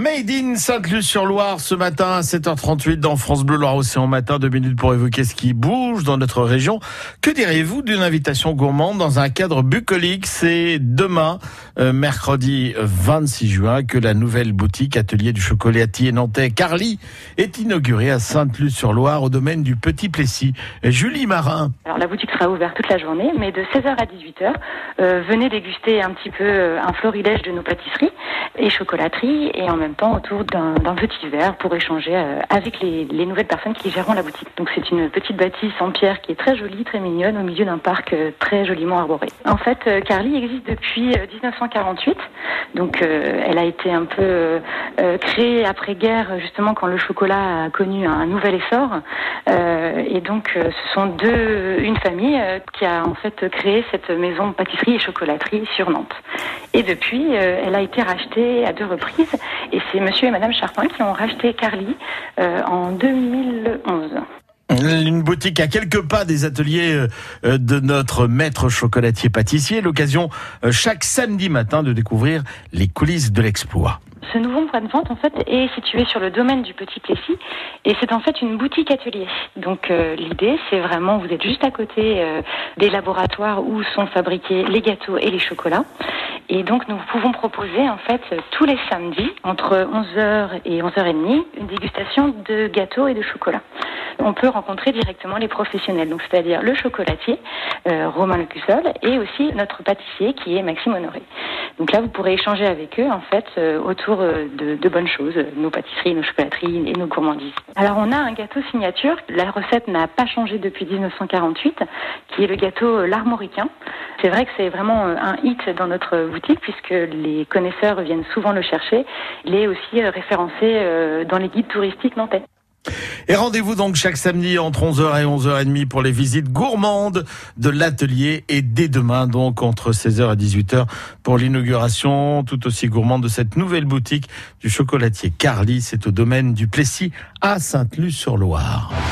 Made in Sainte-Luce-sur-Loire ce matin à 7h38 dans France Bleu Loire-Océan matin. Deux minutes pour évoquer ce qui bouge dans notre région. Que diriez-vous d'une invitation gourmande dans un cadre bucolique? C'est demain, euh, mercredi 26 juin, que la nouvelle boutique Atelier du chocolatier nantais Carly est inaugurée à Sainte-Luce-sur-Loire au domaine du Petit Plessis. Julie Marin. Alors la boutique sera ouverte toute la journée, mais de 16h à 18h, euh, venez déguster un petit peu euh, un florilège de nos pâtisseries et chocolateries et en même temps autour d'un petit verre pour échanger euh, avec les, les, nouvelles personnes qui géreront la boutique. Donc c'est une petite bâtisse en pierre qui est très jolie, très mignonne, au milieu d'un parc euh, très joliment arboré. En fait, euh, Carly existe depuis 1948, donc elle a été un peu créée après-guerre, justement quand le chocolat a connu un nouvel essor. et donc ce sont deux, une famille qui a en fait créé cette maison pâtisserie et chocolaterie sur Nantes. Et depuis, elle a été rachetée à deux reprises et c'est monsieur et madame Charpin qui ont racheté Carly euh, en 2011. Une boutique à quelques pas des ateliers euh, de notre maître chocolatier pâtissier. L'occasion euh, chaque samedi matin de découvrir les coulisses de l'exploit. Ce nouveau point de vente, en fait, est situé sur le domaine du Petit Plessis et c'est en fait une boutique atelier. Donc euh, l'idée, c'est vraiment, vous êtes juste à côté euh, des laboratoires où sont fabriqués les gâteaux et les chocolats. Et donc nous pouvons proposer en fait tous les samedis entre 11h et 11h30 une dégustation de gâteaux et de chocolat. On peut rencontrer directement les professionnels, donc c'est-à-dire le chocolatier euh, Romain Lecussol et aussi notre pâtissier qui est Maxime Honoré. Donc là, vous pourrez échanger avec eux en fait autour euh, de, bonnes choses, nos pâtisseries, nos chocolateries et nos gourmandises. Alors on a un gâteau signature, la recette n'a pas changé depuis 1948, qui est le gâteau l'armoricain. C'est vrai que c'est vraiment euh, un hit dans notre boutique puisque les connaisseurs viennent souvent le chercher. Il est aussi euh, référencé dans les guides touristiques nantais. Et rendez-vous donc chaque samedi entre 11h et 11h30 pour les visites gourmandes de l'atelier et dès demain donc entre 16h et 18h pour l'inauguration tout aussi gourmande de cette nouvelle boutique du chocolatier Carly. C'est au domaine du Plessis à Sainte-Luce-sur-Loire.